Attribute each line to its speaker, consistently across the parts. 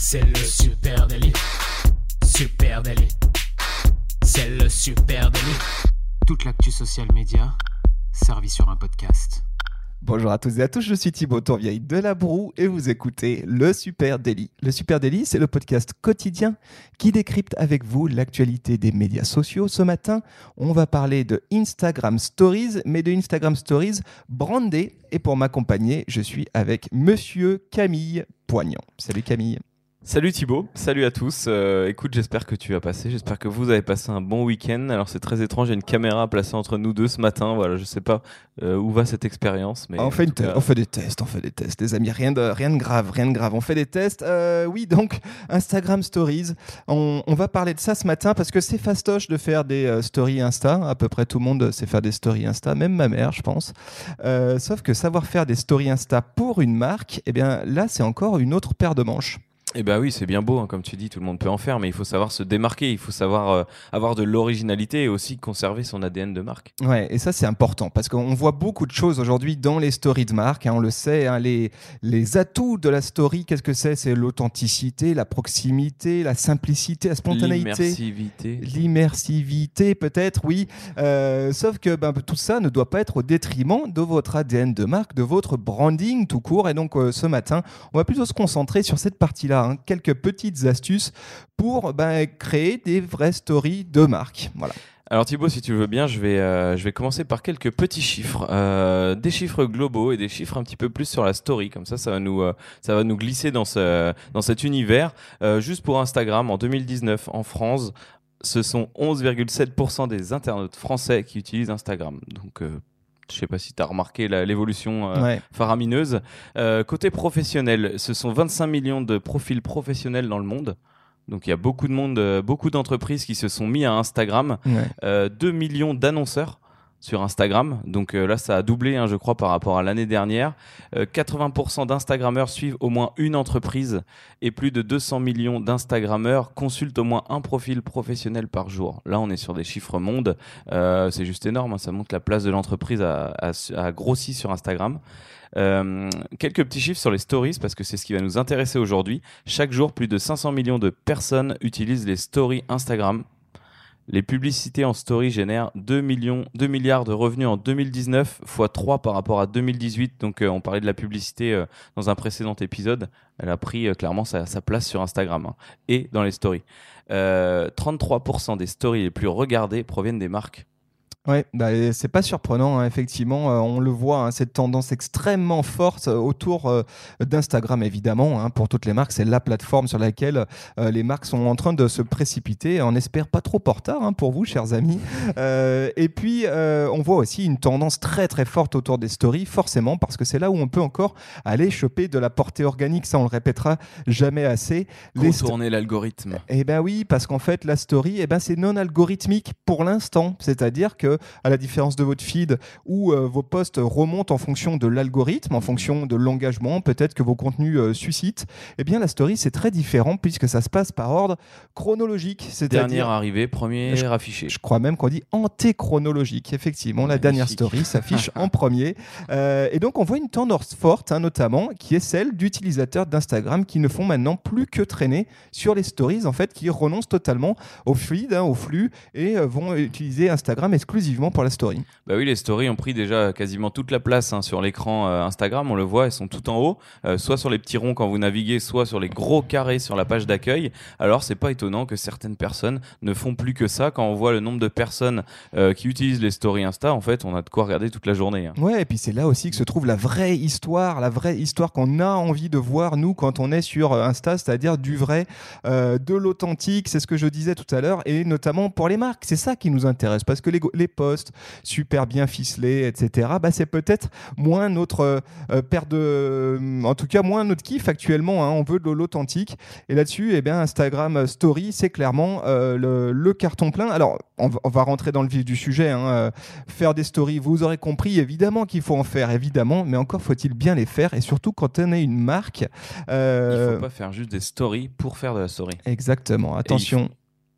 Speaker 1: C'est le super délit. Super délit. C'est le super délit. Toute l'actu social média servie sur un podcast.
Speaker 2: Bonjour à tous et à tous, je suis Thibaut Tourvieille de La Broue et vous écoutez Le Super Daily. Le Super Daily, c'est le podcast quotidien qui décrypte avec vous l'actualité des médias sociaux. Ce matin, on va parler de Instagram Stories, mais de Instagram Stories brandées. Et pour m'accompagner, je suis avec Monsieur Camille Poignant. Salut Camille.
Speaker 3: Salut Thibaut, salut à tous. Euh, écoute, j'espère que tu as passé, j'espère que vous avez passé un bon week-end. Alors c'est très étrange, il y a une caméra placée entre nous deux ce matin. Voilà, je sais pas euh, où va cette expérience, mais
Speaker 2: on fait, on fait des tests, on fait des tests, les amis. Rien de, rien de grave, rien de grave. On fait des tests. Euh, oui, donc Instagram Stories. On, on, va parler de ça ce matin parce que c'est fastoche de faire des stories Insta. À peu près tout le monde sait faire des stories Insta, même ma mère, je pense. sauf que savoir faire des stories Insta pour une marque, eh bien là, c'est encore une autre paire de manches.
Speaker 3: Eh bien oui, c'est bien beau, hein, comme tu dis, tout le monde peut en faire, mais il faut savoir se démarquer, il faut savoir euh, avoir de l'originalité et aussi conserver son ADN de marque.
Speaker 2: Ouais, et ça c'est important parce qu'on voit beaucoup de choses aujourd'hui dans les stories de marque, hein, on le sait, hein, les, les atouts de la story, qu'est-ce que c'est? C'est l'authenticité, la proximité, la simplicité, la spontanéité.
Speaker 3: L'immersivité.
Speaker 2: L'immersivité peut-être, oui. Euh, sauf que ben, tout ça ne doit pas être au détriment de votre ADN de marque, de votre branding tout court. Et donc euh, ce matin, on va plutôt se concentrer sur cette partie-là Hein, quelques petites astuces pour ben, créer des vraies stories de marque. Voilà.
Speaker 3: Alors Thibaut, si tu veux bien, je vais, euh, je vais commencer par quelques petits chiffres, euh, des chiffres globaux et des chiffres un petit peu plus sur la story. Comme ça, ça va nous, euh, ça va nous glisser dans, ce, dans cet univers. juste pour Instagram, en 2019, en France, ce sont 11,7% des internautes français qui utilisent Instagram. Donc je sais pas si tu as remarqué l'évolution euh, faramineuse. Euh, côté professionnel, ce sont 25 millions de profils professionnels dans le monde. Donc il y a beaucoup de monde, euh, beaucoup d'entreprises qui se sont mis à Instagram. 2 millions d'annonceurs sur Instagram. Donc euh, là, ça a doublé, hein, je crois, par rapport à l'année dernière. 80% euh, d'Instagrammeurs suivent au moins une entreprise et plus de 200 millions d'Instagrammeurs consultent au moins un profil professionnel par jour. Là, on est sur des chiffres mondes. Euh, c'est juste énorme. Hein. ça montre la place de l'entreprise a, a, grossi sur Instagram. quelques petits chiffres sur les stories parce que c'est ce qui va nous intéresser aujourd'hui. Chaque jour, plus de 500 millions de personnes utilisent les stories Instagram. Les publicités en story génèrent 2, millions, 2 milliards de revenus en 2019, fois 3 par rapport à 2018. Donc euh, on parlait de la publicité euh, dans un précédent épisode. Elle a pris euh, clairement sa, place sur Instagram hein, et dans les stories. 33% des stories les plus regardées proviennent des marques.
Speaker 2: Oui, bah, c'est pas surprenant, hein, effectivement. Euh, on le voit, hein, cette tendance extrêmement forte euh, autour euh, d'Instagram, évidemment. Hein, pour toutes les marques, c'est la plateforme sur laquelle les marques sont en train de se précipiter. On espère pas trop en retard pour vous, chers amis. et puis, on voit aussi une tendance très très forte autour des stories, forcément, parce que c'est là où on peut encore aller choper de la portée organique. Ça, on le répétera jamais assez.
Speaker 3: Contourner l'algorithme.
Speaker 2: Eh ben oui, parce qu'en fait, la story, eh ben, c'est non algorithmique pour l'instant. C'est-à-dire que à la différence de votre feed, où euh, vos posts remontent en fonction de l'algorithme, en fonction de l'engagement, peut-être que vos contenus euh, suscitent, eh bien la story c'est très différent puisque ça se passe par ordre chronologique.
Speaker 3: Dernière arrivée, premier
Speaker 2: je,
Speaker 3: affiché.
Speaker 2: Je crois même qu'on dit antéchronologique. Effectivement, la dernière story s'affiche en premier. Euh, et donc on voit une tendance forte, hein, notamment, qui est celle d'utilisateurs d'Instagram qui ne font maintenant plus que traîner sur les stories, en fait, qui renoncent totalement au feed, hein, au flux, et vont utiliser Instagram exclusivement pour la story.
Speaker 3: Bah oui, les stories ont pris déjà quasiment toute la place hein, sur l'écran euh, Instagram. On le voit, elles sont tout en haut, euh, soit sur les petits ronds quand vous naviguez, soit sur les gros carrés sur la page d'accueil. Alors c'est pas étonnant que certaines personnes ne font plus que ça. Quand on voit le nombre de personnes euh, qui utilisent les stories Insta, en fait, on a de quoi regarder toute la journée. Hein.
Speaker 2: Ouais, et puis c'est là aussi que se trouve la vraie histoire, la vraie histoire qu'on a envie de voir nous quand on est sur Insta, c'est-à-dire du vrai, de l'authentique. C'est ce que je disais tout à l'heure, et notamment pour les marques. C'est ça qui nous intéresse parce que les, les super bien ficelés, etc., bah, c'est peut-être moins notre euh, euh, paire de. En tout cas, moins notre kiff actuellement. Hein. on veut de l'authentique. Et là-dessus, eh bien, Instagram Story, c'est clairement euh, le, carton plein. Alors, on va, rentrer dans le vif du sujet. Hein, faire des stories, vous aurez compris, évidemment qu'il faut en faire, évidemment, mais encore faut-il bien les faire. Et surtout, quand on est une marque.
Speaker 3: Il ne faut pas faire juste des stories pour faire de la story.
Speaker 2: Exactement. Attention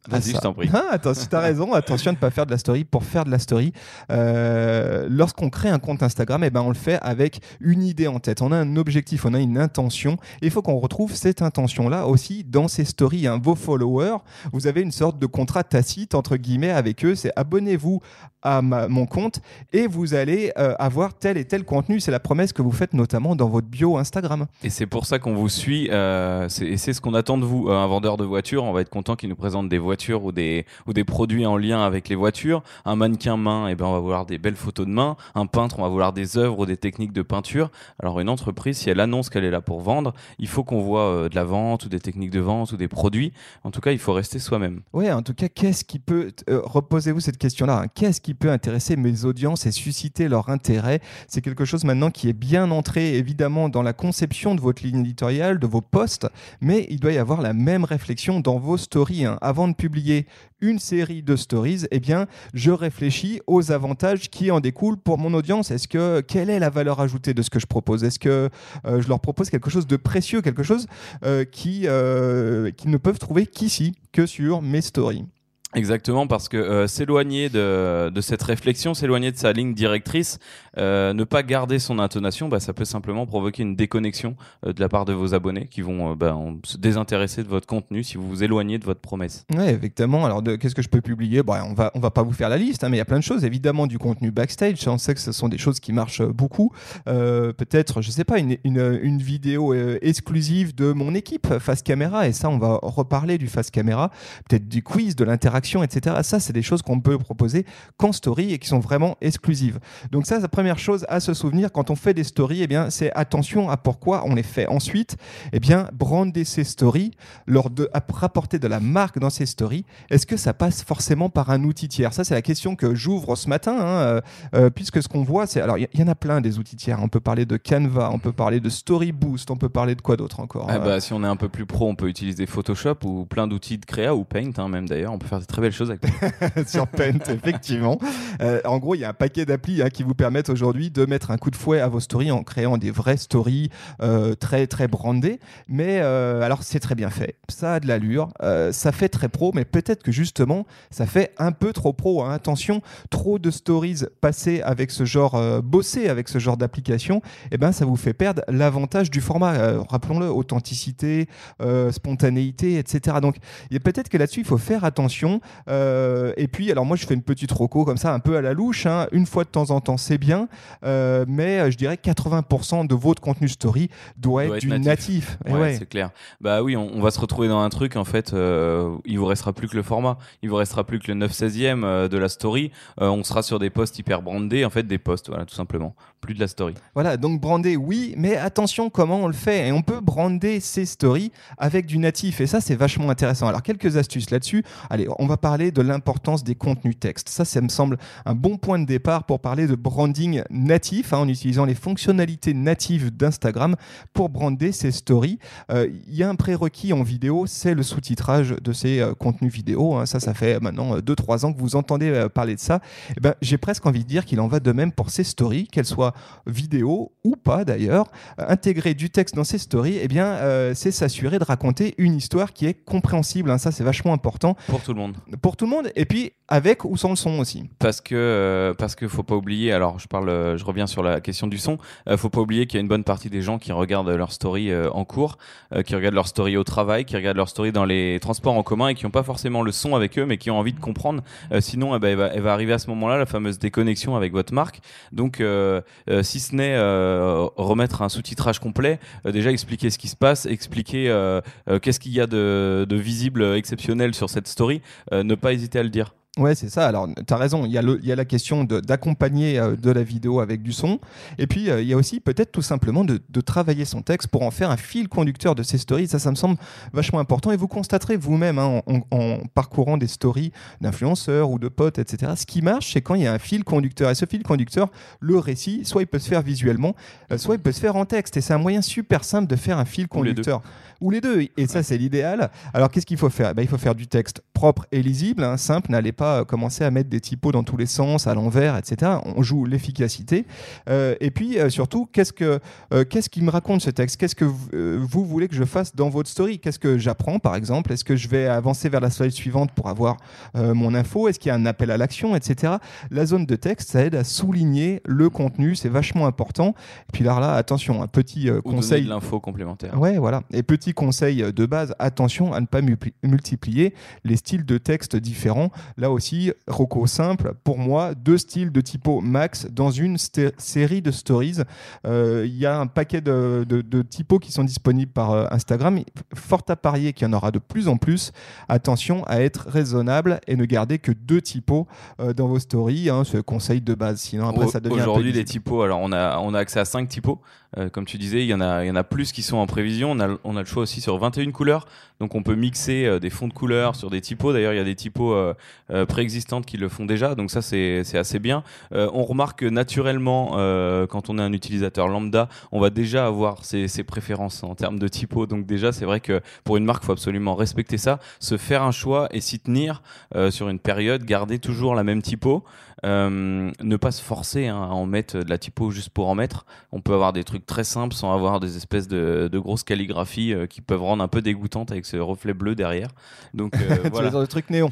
Speaker 3: Vas-y,
Speaker 2: Ah,
Speaker 3: je t'en prie.
Speaker 2: Ah, attends, si t'as raison, attention à ne pas faire de la story pour faire de la story. Euh, Lorsqu'on crée un compte Instagram, eh ben, on le fait avec une idée en tête. On a un objectif, on a une intention. Il faut qu'on retrouve cette intention-là aussi dans ces stories. hein. Vos followers, vous avez une sorte de contrat tacite, entre guillemets, avec eux. C'est abonnez-vous à ma- mon compte et vous allez euh, avoir tel et tel contenu. C'est la promesse que vous faites notamment dans votre bio Instagram.
Speaker 3: Et c'est pour ça qu'on vous suit. euh, et c'est ce qu'on attend de vous. Euh, un vendeur de voitures, on va être content qu'il nous présente des voitures ou des, ou des produits en lien avec les voitures. Un mannequin main, eh ben, on va vouloir des belles photos de main. Un peintre, on va vouloir des œuvres ou des techniques de peinture. Alors une entreprise, si elle annonce qu'elle est là pour vendre, il faut qu'on voit euh, de la vente ou des techniques de vente ou des produits. En tout cas, il faut rester soi-même.
Speaker 2: Ouais, en tout cas, qu'est-ce qui peut. reposez-vous cette question-là. hein. Qu'est-ce qui peut intéresser mes audiences et susciter leur intérêt C'est quelque chose maintenant qui est bien entré, évidemment, dans la conception de votre ligne éditoriale, de vos posts, mais il doit y avoir la même réflexion dans vos stories. hein. Avant de publier une série de stories, eh bien, je réfléchis aux avantages qui en découlent pour mon audience. Est-ce que quelle est la valeur ajoutée de ce que je propose? Est-ce que euh, je leur propose quelque chose de précieux, quelque chose euh, qui euh, ne peuvent trouver qu'ici, que sur mes stories?
Speaker 3: Exactement, parce que euh, s'éloigner de, de cette réflexion, s'éloigner de sa ligne directrice, euh, ne pas garder son intonation, bah, ça peut simplement provoquer une déconnexion euh, de la part de vos abonnés qui vont bah, se désintéresser de votre contenu si vous vous éloignez de votre promesse.
Speaker 2: Oui, effectivement. Alors, qu'est-ce que je peux publier? Bon, On va, on va pas vous faire la liste, hein, mais il y a plein de choses. Évidemment, du contenu backstage. On sait que ce sont des choses qui marchent beaucoup. Peut-être, je sais pas, une, une, une vidéo exclusive de mon équipe face caméra. Et ça, on va reparler du face caméra. Peut-être du quiz, de l'interaction, etc. Ça, c'est des choses qu'on peut proposer qu'en story et qui sont vraiment exclusives. Donc ça, c'est la première chose à se souvenir quand on fait des stories. Eh bien, c'est attention à pourquoi on les fait. Ensuite, eh bien, brander ces stories, leur de, rapporter de la marque dans ces stories, est-ce que ça passe forcément par un outil tiers? Ça, c'est la question que j'ouvre ce matin, hein, euh, euh, puisque ce qu'on voit, c'est... Alors, il y, y en a plein des outils tiers. On peut parler de Canva, on peut parler de Story Boost, on peut parler de quoi d'autre encore
Speaker 3: Ah
Speaker 2: Euh,
Speaker 3: bah, si on est un peu plus pro, on peut utiliser Photoshop ou plein d'outils de créa ou Paint hein, même d'ailleurs. On peut faire de très belles choses avec
Speaker 2: sur Paint, effectivement. Euh, en gros, il y a un paquet d'applis hein, qui vous permettent aujourd'hui de mettre un coup de fouet à vos stories en créant des vraies stories euh, très très brandées. Mais euh, alors, c'est très bien fait. Ça a de l'allure, ça fait très pro, mais peut-être que justement, ça fait un peu trop pro. hein. Attention, trop de stories passées avec ce genre, bossées avec ce genre d'application, eh ben, ça vous fait perdre l'avantage du format. Rappelons-le, authenticité, spontanéité, etc. Donc, peut-être que là-dessus, il faut faire attention. Euh, et puis, alors moi, je fais une petite roco comme ça, un peu à la louche. hein. Une fois de temps en temps, c'est bien. Euh, mais euh, je dirais que 80% de votre contenu story doit,
Speaker 3: Doit
Speaker 2: être,
Speaker 3: être
Speaker 2: du
Speaker 3: natif.
Speaker 2: natif. Et
Speaker 3: Ouais,
Speaker 2: ouais.
Speaker 3: c'est clair. Bah oui, on, on va se retrouver dans un truc en fait. euh, il vous restera plus que le format. Il vous restera plus que le 9 16e euh, de la story. On sera sur des posts hyper brandés, en fait, des posts, voilà, tout simplement. Plus de la story.
Speaker 2: Voilà, donc brander, oui, mais attention comment on le fait. Et on peut brander ces stories avec du natif. Et ça, c'est vachement intéressant. Alors, quelques astuces là-dessus. Allez, on va parler de l'importance des contenus textes. Ça, ça me semble un bon point de départ pour parler de branding natif, hein, en utilisant les fonctionnalités natives d'Instagram pour brander ces stories. Euh, Il y a un prérequis en vidéo, c'est le sous-titrage de ces euh, contenus vidéo. hein. Ça, ça fait maintenant 2-3 ans que vous entendez euh, parler de ça. Eh ben, J'ai presque envie de dire qu'il en va de même pour ces stories, qu'elles soient vidéo ou pas d'ailleurs, euh, intégrer du texte dans ces stories, eh bien, euh, c'est s'assurer de raconter une histoire qui est compréhensible. hein. Ça, c'est vachement important
Speaker 3: Pour tout le monde.
Speaker 2: Pour tout le monde. Et puis, avec ou sans le son aussi.
Speaker 3: Parce que euh, parce que faut pas oublier. Alors je parle, euh, je reviens sur la question du son. Euh, faut pas oublier qu'il y a une bonne partie des gens qui regardent leur story euh, en cours, qui regardent leur story au travail, qui regardent leur story dans les transports en commun et qui ont pas forcément le son avec eux, mais qui ont envie de comprendre. Sinon, eh ben, elle, va, arriver à ce moment-là la fameuse déconnexion avec votre marque. Donc si ce n'est remettre un sous-titrage complet, déjà expliquer ce qui se passe, expliquer qu'est-ce qu'il y a de, visible, exceptionnel sur cette story, ne pas hésiter à le dire.
Speaker 2: Ouais, c'est ça. Alors, tu as raison. Il y, a le- il y a la question d'accompagner euh, de, la vidéo avec du son. Et puis, euh, il y a aussi peut-être tout simplement de, de travailler son texte pour en faire un fil conducteur de ces stories. Ça, ça me semble vachement important. Et vous constaterez vous-même, hein, en, en parcourant des stories d'influenceurs ou de potes, etc. Ce qui marche, c'est quand il y a un fil conducteur. Et ce fil conducteur, le récit, soit il peut se faire visuellement, euh, soit il peut se faire en texte. Et c'est un moyen super simple de faire un fil
Speaker 3: Ou les deux.
Speaker 2: conducteur. Ou les deux. Et ça, c'est l'idéal. Alors, qu'est-ce qu'il faut faire? Eh Il faut faire du texte propre et lisible, hein, simple. N'allez pas commencer à mettre des typos dans tous les sens, à l'envers, etc. On joue l'efficacité. et puis surtout, qu'est-ce que qu'est-ce qui me raconte ce texte? Qu'est-ce que vous voulez que je fasse dans votre story? Qu'est-ce que j'apprends, par exemple? Est-ce que je vais avancer vers la slide suivante pour avoir mon info? Est-ce qu'il y a un appel à l'action, etc. La zone de texte, ça aide à souligner le contenu. C'est vachement important. Et puis là, là attention, un petit
Speaker 3: Ou
Speaker 2: conseil.
Speaker 3: l'info complémentaire.
Speaker 2: Ouais, voilà. Et petit conseil de base, attention à ne pas multiplier les styles de texte différents. Là aussi, Rocco simple, pour moi, deux styles de typo max dans une série de stories. Euh, il y a un paquet de, de, typos qui sont disponibles par euh, Instagram. Fort à parier qu'il y en aura de plus en plus. Attention à être raisonnable et ne garder que deux typos euh, dans vos stories. Hein, ce conseil de base. Sinon, après, ça devient.
Speaker 3: Aujourd'hui, les typos, alors on a, on a accès à cinq typos. Comme tu disais, il y, en a, il y en a plus qui sont en prévision. On a, on a le choix aussi sur 21 couleurs. Donc on peut mixer euh, des fonds de couleurs sur des typos. D'ailleurs, il y a des typos euh, euh, préexistantes qui le font déjà. Donc ça, c'est assez bien. on remarque naturellement, quand on est un utilisateur lambda, on va déjà avoir ses, ses préférences en termes de typos. Donc déjà, c'est vrai que pour une marque, il faut absolument respecter ça, se faire un choix et s'y tenir sur une période, garder toujours la même typo. Euh, ne pas se forcer hein, à en mettre de la typo juste pour en mettre. On peut avoir des trucs très simples sans avoir des espèces de, de grosses calligraphies euh, qui peuvent rendre un peu dégoûtantes avec ce reflet bleu derrière. Donc euh, voilà.
Speaker 2: le truc néon.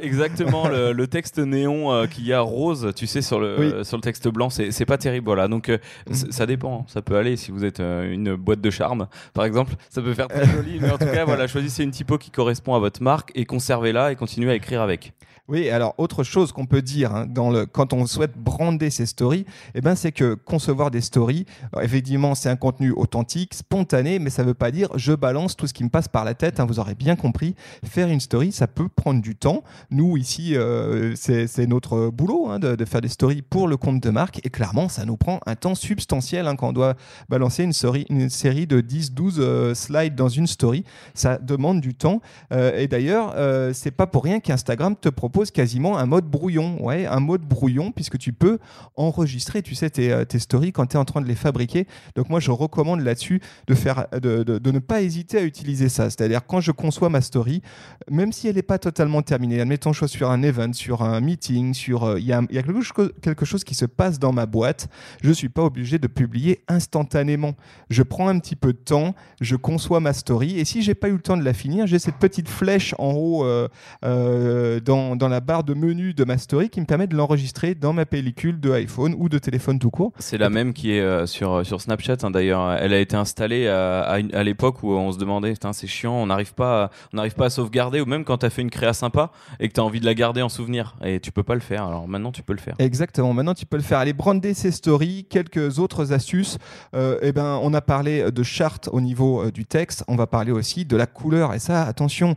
Speaker 3: exactement, le, le, texte néon qu'il y a rose, tu sais, sur le, sur le texte blanc, c'est pas terrible. Voilà. Donc mm. ça dépend, hein. ça peut aller si vous êtes une boîte de charme, par exemple. Ça peut faire très joli, mais en tout cas, voilà, choisissez une typo qui correspond à votre marque et conservez-la et continuez à écrire avec.
Speaker 2: Oui, alors autre chose qu'on peut dire hein, quand on souhaite brander ses stories, eh ben, c'est que concevoir des stories, effectivement, c'est un contenu authentique, spontané, mais ça ne veut pas dire je balance tout ce qui me passe par la tête. Hein, vous aurez bien compris. Faire une story, ça peut prendre du temps. Nous, ici, euh, c'est notre boulot hein, de, faire des stories pour le compte de marque. Et clairement, ça nous prend un temps substantiel quand on doit balancer une, série de 10-12 euh, slides dans une story. Ça demande du temps. Euh, et d'ailleurs, c'est pas pour rien qu'Instagram te propose quasiment un mode brouillon. Ouais, un mode brouillon, puisque tu peux enregistrer, tu sais, tes, euh, stories quand tu es en train de les fabriquer. Donc, moi, je recommande là-dessus de, faire, de, ne pas hésiter à utiliser ça. C'est-à-dire, quand je conçois ma story, même si elle n'est pas totalement terminée, admettons, je suis sur un event, sur un meeting, sur. Euh, il y a, quelque, chose, qui se passe dans ma boîte, je suis pas obligé de publier instantanément. Je prends un petit peu de temps, je conçois ma story, et si j'ai pas eu le temps de la finir, j'ai cette petite flèche en haut euh, dans, dans la barre de menu de ma story qui me permet de l'enregistrer dans ma pellicule de iPhone ou de téléphone tout court.
Speaker 3: C'est la même qui est euh, sur, euh, sur Snapchat hein, d'ailleurs. Elle a été installée à, à, l'époque où on se demandait, c'est chiant, on n'arrive pas, n'arrive pas à sauvegarder ou même quand tu as fait une créa sympa et que tu as envie de la garder en souvenir et tu peux pas le faire. Alors maintenant tu peux le faire.
Speaker 2: Exactement, maintenant tu peux le faire. Allez, brander ses stories, quelques autres astuces. Euh, eh ben, on a parlé de charte au niveau euh, du texte, on va parler aussi de la couleur. Et ça, attention,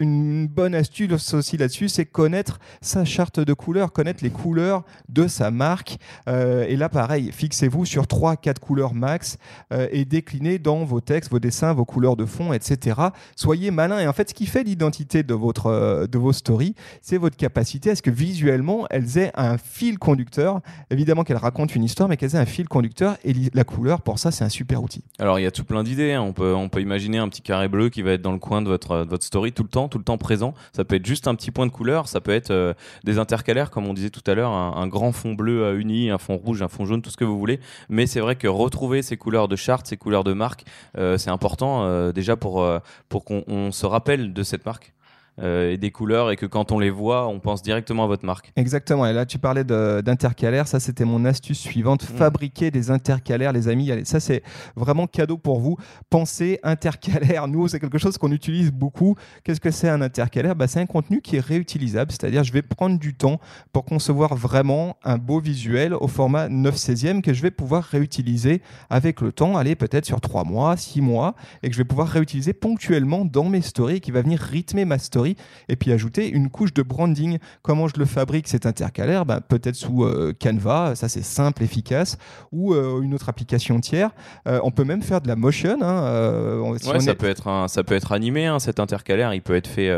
Speaker 2: une bonne astuce aussi là-dessus, c'est connaître sa charte de couleurs, connaître les couleurs de sa marque. Euh, et là, pareil, fixez-vous sur 3-4 couleurs max euh, et déclinez dans vos textes, vos dessins, vos couleurs de fond, etc. Soyez malin. Et en fait, ce qui fait l'identité de, euh, de vos stories, c'est votre capacité à ce que visuellement, elles aient un fil conducteur. Évidemment qu'elles racontent une histoire, mais qu'elles aient un fil conducteur. Et la couleur, pour ça, c'est un super outil.
Speaker 3: Alors, il y a tout plein d'idées. Hein. On, peut, on peut imaginer un petit carré bleu qui va être dans le coin de votre, de votre story tout le temps, tout le temps présent. Ça peut être juste un petit point de couleur. Ça peut être euh, des intercalaires, comme on disait tout à l'heure, un, grand fond bleu euh, uni, un fond rouge, un fond jaune, tout ce que vous voulez. Mais c'est vrai que retrouver ces couleurs de charte, ces couleurs de marque, euh, c'est important déjà pour, pour qu'on se rappelle de cette marque. Euh, et des couleurs et que quand on les voit, on pense directement à votre marque.
Speaker 2: Exactement. Et là, tu parlais d'intercalaires. Ça, c'était mon astuce suivante. Mm. Fabriquer des intercalaires, les amis. Allez, ça, c'est vraiment cadeau pour vous. Pensez intercalaire. Nous, c'est quelque chose qu'on utilise beaucoup. Qu'est-ce que c'est un intercalaire? Bah, C'est un contenu qui est réutilisable. C'est-à-dire, je vais prendre du temps pour concevoir vraiment un beau visuel au format 9 16e que je vais pouvoir réutiliser avec le temps. Allez, peut-être sur 3 mois, 6 mois, et que je vais pouvoir réutiliser ponctuellement dans mes stories qui va venir rythmer ma story et puis ajouter une couche de branding. Comment je le fabrique cet intercalaire? Ben, Peut-être sous euh, Canva, ça c'est simple, efficace, ou euh, une autre application tiers. Euh, on peut même faire de la motion. Hein,
Speaker 3: ça, peut être ça peut être animé, hein, cet intercalaire. Il peut être fait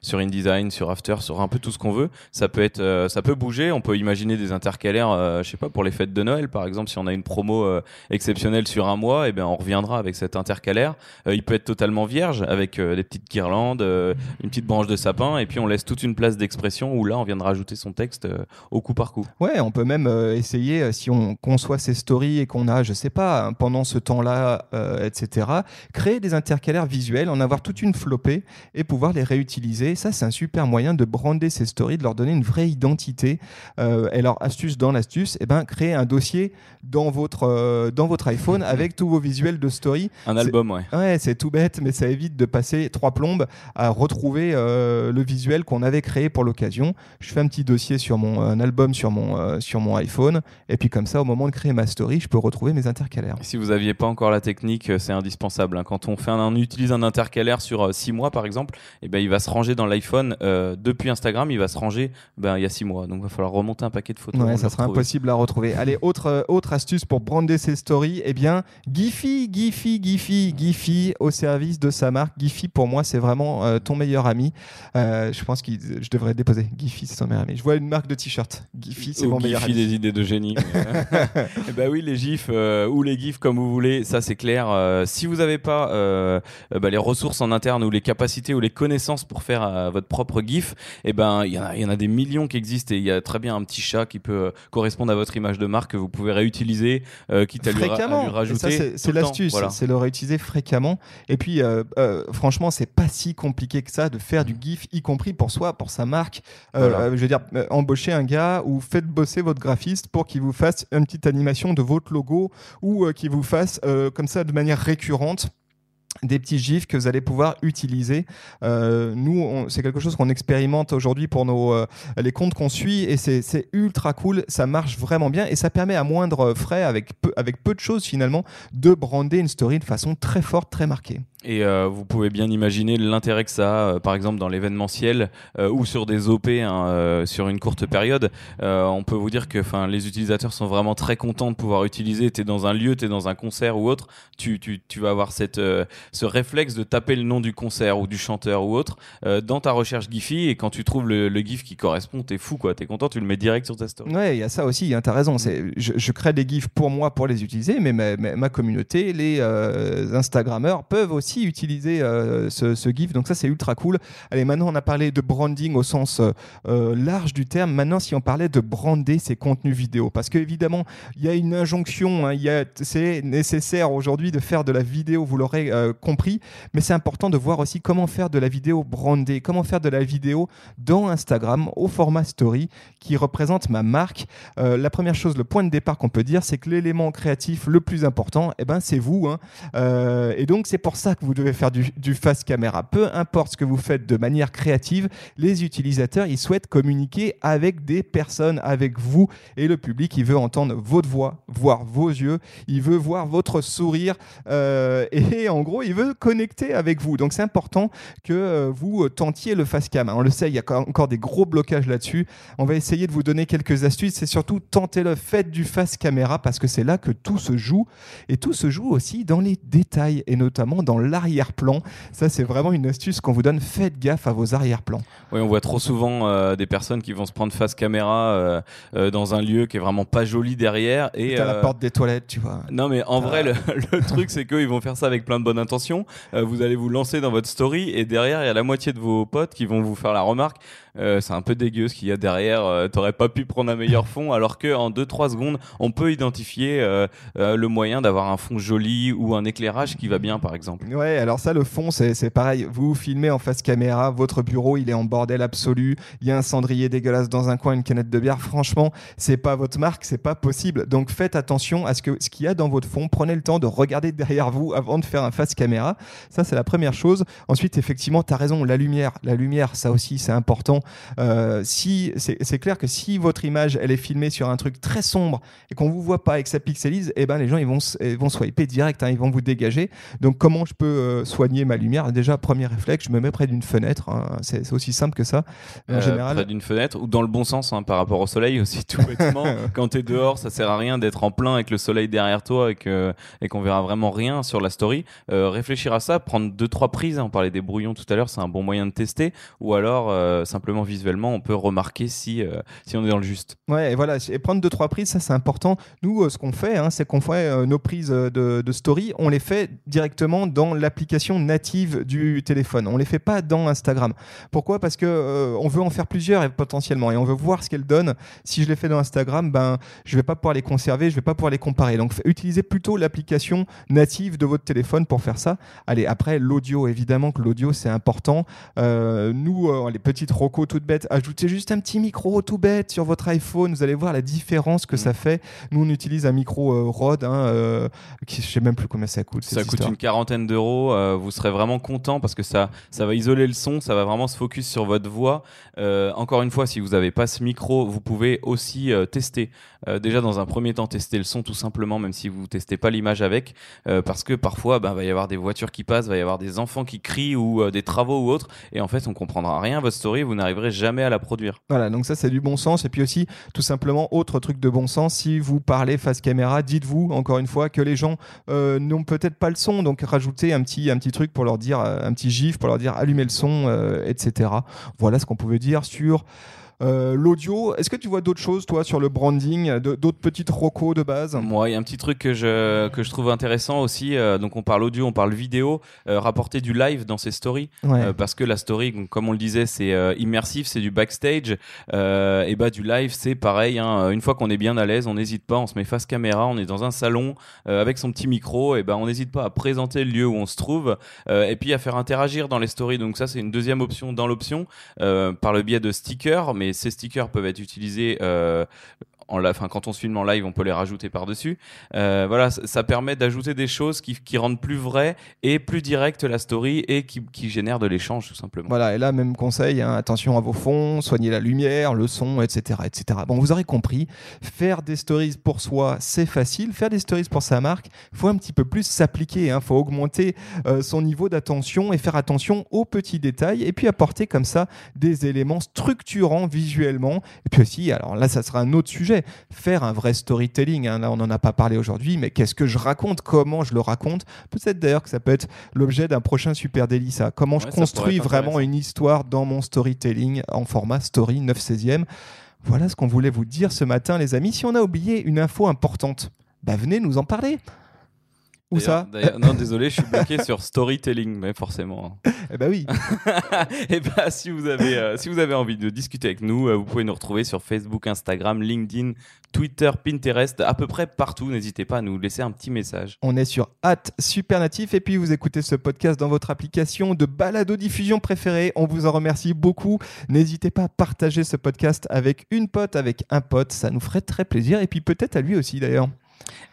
Speaker 3: sur InDesign, sur After, sur un peu tout ce qu'on veut. Ça peut, être, ça peut bouger. On peut imaginer des intercalaires, je sais pas, pour les fêtes de Noël, par exemple, si on a une promo exceptionnelle sur un mois, et eh bien on reviendra avec cet intercalaire. il peut être totalement vierge, avec des petites guirlandes, une petite branche de sapin et puis on laisse toute une place d'expression où là on vient de rajouter son texte au coup par coup.
Speaker 2: Ouais, on peut même essayer si on conçoit ces stories et qu'on a, je sais pas, hein, pendant ce temps-là, etc., créer des intercalaires visuels, en avoir toute une flopée et pouvoir les réutiliser. Ça, c'est un super moyen de brander ces stories, de leur donner une vraie identité. et alors, astuce dans l'astuce, eh ben, créer un dossier dans votre, dans votre iPhone avec tous vos visuels de story.
Speaker 3: Un album, ouais.
Speaker 2: Ouais, c'est tout bête, mais ça évite de passer trois plombes à retrouver euh, le visuel qu'on avait créé pour l'occasion. Je fais un petit dossier sur mon un album sur mon euh, sur mon iPhone, et puis comme ça, au moment de créer ma story, je peux retrouver mes intercalaires.
Speaker 3: Si vous n'aviez pas encore la technique, euh, c'est indispensable. Hein. Quand on fait un, on utilise un intercalaire sur six mois, par exemple, et eh ben il va se ranger dans l'iPhone depuis Instagram, il va se ranger ben il y a six mois. Donc il va falloir remonter un paquet de photos.
Speaker 2: Ouais, ça sera impossible à retrouver. Allez, autre autre astuce pour brander ses stories, eh bien, Giphy, Giphy, Giphy, Giphy au service de sa marque. Giphy, pour moi, c'est vraiment euh, ton meilleur ami. Euh, je pense que je devrais déposer. Giphy, c'est ton meilleur ami. Je vois une marque de t-shirt. Giphy, c'est mon meilleur ami.
Speaker 3: des idées de génie. eh ben oui, les gifs euh, ou les gifs comme vous voulez, ça c'est clair. si vous n'avez pas bah, les ressources en interne ou les capacités ou les connaissances pour faire votre propre gif, eh ben il y, y, en a des millions qui existent et il y a très bien un petit chat qui peut correspondre à votre image de marque que vous pouvez réutiliser, quitte à lui, à lui rajouter.
Speaker 2: C'est l'astuce, c'est le réutiliser fréquemment. Et puis, euh, euh, franchement, c'est pas si compliqué que ça de faire du GIF, y compris pour soi, pour sa marque. Euh, je veux dire, embaucher un gars ou faites bosser votre graphiste pour qu'il vous fasse une petite animation de votre logo ou qu'il vous fasse comme ça de manière récurrente des petits gifs que vous allez pouvoir utiliser. Euh, nous, c'est quelque chose qu'on expérimente aujourd'hui pour nos, euh, les comptes qu'on suit et c'est ultra cool. Ça marche vraiment bien et ça permet à moindre frais, avec peu, avec peu de choses finalement, de brander une story de façon très forte, très marquée.
Speaker 3: Et euh, vous pouvez bien imaginer l'intérêt que ça a, par exemple, dans l'événementiel ou sur des OP hein, sur une courte période. on peut vous dire que les utilisateurs sont vraiment très contents de pouvoir utiliser. Tu es dans un lieu, tu es dans un concert ou autre, tu, tu, tu vas avoir cette ce réflexe de taper le nom du concert ou du chanteur ou autre euh, dans ta recherche Giphy et quand tu trouves le, GIF qui correspond, t'es fou quoi, t'es content, tu le mets direct sur ta story.
Speaker 2: Ouais, il y a ça aussi, hein, t'as raison. C'est, je, crée des GIFs pour moi pour les utiliser, mais ma, communauté, les euh, Instagrammeurs peuvent aussi utiliser euh, ce, GIF, donc ça c'est ultra cool. Allez, maintenant on a parlé de branding au sens large du terme. Maintenant, si on parlait de brander ses contenus vidéo, parce qu'évidemment, il y a une injonction, hein, c'est nécessaire aujourd'hui de faire de la vidéo, vous l'aurez compris, mais c'est important de voir aussi comment faire de la vidéo brandée, comment faire de la vidéo dans Instagram au format story qui représente ma marque. Euh, la première chose, le point de départ qu'on peut dire, c'est que l'élément créatif le plus important, eh ben, c'est vous. Hein. Euh, et donc, c'est pour ça que vous devez faire du, du face caméra. Peu importe ce que vous faites de manière créative, les utilisateurs, ils souhaitent communiquer avec des personnes, avec vous et le public. Il veut entendre votre voix, voir vos yeux, il veut voir votre sourire. Euh, et en gros, il veut connecter avec vous. Donc c'est important que euh, vous euh, tentiez le face cam. On le sait, il y a encore des gros blocages là-dessus. On va essayer de vous donner quelques astuces. C'est surtout tenter le fait du face caméra parce que c'est là que tout se joue. Et tout se joue aussi dans les détails et notamment dans l'arrière-plan. Ça, c'est vraiment une astuce qu'on vous donne. Faites gaffe à vos arrière-plans.
Speaker 3: Oui, on voit trop souvent euh, des personnes qui vont se prendre face caméra dans un lieu qui est vraiment pas joli derrière. Et
Speaker 2: à la porte des toilettes, tu vois.
Speaker 3: Non, mais en vrai, le, le truc, c'est qu'ils vont faire ça avec plein de bonnes intentions euh, vous allez vous lancer dans votre story et derrière il y a la moitié de vos potes qui vont vous faire la remarque euh, c'est un peu dégueu ce qu'il y a derrière. Euh, t'aurais pas pu prendre un meilleur fond, alors que en 2-3 secondes, on peut identifier euh, le moyen d'avoir un fond joli ou un éclairage qui va bien, par exemple.
Speaker 2: Ouais, alors ça, le fond, c'est pareil. Vous filmez en face caméra, votre bureau, il est en bordel absolu. Il y a un cendrier dégueulasse dans un coin, une canette de bière. Franchement, c'est pas votre marque, c'est pas possible. Donc faites attention à ce que ce qu'il y a dans votre fond. Prenez le temps de regarder derrière vous avant de faire un face caméra. Ça, c'est la première chose. Ensuite, effectivement, tu as raison, la lumière. La lumière, ça aussi, c'est important. Euh, si c'est clair que si votre image elle est filmée sur un truc très sombre et qu'on vous voit pas et que ça pixelise, eh ben les gens ils vont ils vont swiper direct, hein, ils vont vous dégager. Donc comment je peux euh, soigner ma lumière? Déjà premier réflexe, je me mets près d'une fenêtre. Hein. c'est aussi simple que ça.
Speaker 3: En euh, général, près d'une fenêtre ou dans le bon sens hein, par rapport au soleil aussi tout bêtement. Quand tu es dehors, ça sert à rien d'être en plein avec le soleil derrière toi et que et qu'on verra vraiment rien sur la story. réfléchir à ça, prendre deux trois prises. On parlait des brouillons tout à l'heure, c'est un bon moyen de tester. Ou alors euh, visuellement, on peut remarquer si euh, si on est dans le juste.
Speaker 2: Ouais, et voilà, et prendre deux trois prises, ça c'est important. Nous, euh, ce qu'on fait, hein, c'est qu'on fait euh, nos prises de, story, on les fait directement dans l'application native du téléphone. On les fait pas dans Instagram. Pourquoi? Parce que on veut en faire plusieurs potentiellement, et on veut voir ce qu'elles donnent. Si je les fais dans Instagram, ben je vais pas pouvoir les conserver, je vais pas pouvoir les comparer. Donc utilisez plutôt l'application native de votre téléphone pour faire ça. Allez, après l'audio, évidemment que l'audio c'est important. Nous, les petites toutes bêtes, ajoutez juste un petit micro tout bête sur votre iPhone. Vous allez voir la différence que
Speaker 3: Mm.
Speaker 2: ça fait. Nous, on utilise un micro euh, Rode, hein, euh, qui, je sais même plus combien ça coûte.
Speaker 3: Ça coûte
Speaker 2: histoire.
Speaker 3: une quarantaine d'euros. euh, vous serez vraiment content parce que ça, ça va isoler le son, ça va vraiment se focus sur votre voix. Euh, encore une fois, si vous n'avez pas ce micro, vous pouvez aussi euh, tester. Déjà, dans un premier temps, tester le son tout simplement, même si vous testez pas l'image avec, parce que parfois, il va y avoir des voitures qui passent, va y avoir des enfants qui crient ou des travaux ou autres, et en fait, on comprendra rien à votre story, vous jamais à la produire.
Speaker 2: Voilà, donc ça c'est du bon sens. Et puis aussi, tout simplement, autre truc de bon sens, si vous parlez face caméra, dites-vous encore une fois que les gens euh, n'ont peut-être pas le son, donc rajoutez un petit, un petit truc pour leur dire, euh, un petit gif pour leur dire allumez le son, euh, etc. Voilà ce qu'on pouvait dire sur euh, l'audio. Est-ce que tu vois d'autres choses, toi, sur le branding, d'autres petites rocos de base?
Speaker 3: Moi, il y a un petit truc que je, que je trouve intéressant aussi. euh, donc, on parle audio, on parle vidéo. euh, rapporter du live dans ses stories.
Speaker 2: Ouais.
Speaker 3: Parce que la story, comme on le disait, c'est immersif, c'est du backstage. Et bah, du live, c'est pareil. hein. Une fois qu'on est bien à l'aise, on n'hésite pas, on se met face caméra, on est dans un salon avec son petit micro. Et ben, on n'hésite pas à présenter le lieu où on se trouve et puis à faire interagir dans les stories. Donc, ça, c'est une deuxième option dans l'option par le biais de stickers. Mais ces stickers peuvent être utilisés. En la, quand on se filme en live, on peut les rajouter par-dessus. Euh, voilà, ça, permet d'ajouter des choses qui, rendent plus vrai et plus direct la story et qui, qui génèrent de l'échange tout simplement.
Speaker 2: Voilà, et là, même conseil, hein, attention à vos fonds, soignez la lumière, le son, etc., etc. Bon, vous aurez compris, faire des stories pour soi, c'est facile. Faire des stories pour sa marque, faut un petit peu plus s'appliquer. Il faut augmenter euh, son niveau d'attention et faire attention aux petits détails et puis apporter comme ça des éléments structurants visuellement. Et puis aussi, alors là, ça sera un autre sujet, faire un vrai storytelling. hein. Là, on n'en a pas parlé aujourd'hui, mais qu'est-ce que je raconte? Comment je le raconte? Peut-être d'ailleurs que ça peut être l'objet d'un prochain Super ça. Comment je
Speaker 3: Ouais,
Speaker 2: construis vraiment une histoire dans mon storytelling en format story 9 16e. Voilà ce qu'on voulait vous dire ce matin, les amis. Si on a oublié une info importante, bah venez nous en parler. Où ça
Speaker 3: Non, désolé, je suis bloqué sur storytelling, mais forcément.
Speaker 2: Eh bah oui.
Speaker 3: et bah, si vous avez, euh, si vous avez envie de discuter avec nous, euh, vous pouvez nous retrouver sur Facebook, Instagram, LinkedIn, Twitter, Pinterest, à peu près partout. N'hésitez pas à nous laisser un petit message.
Speaker 2: On est sur Supernatif et puis vous écoutez ce podcast dans votre application de balado-diffusion préférée. On vous en remercie beaucoup. N'hésitez pas à partager ce podcast avec une pote, avec un pote. Ça nous ferait très plaisir et puis peut-être à lui aussi d'ailleurs.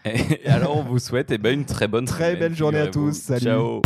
Speaker 3: Et alors, on vous souhaite eh ben, une très bonne
Speaker 2: Très
Speaker 3: semaine,
Speaker 2: belle journée à tous. Salut.
Speaker 3: Ciao.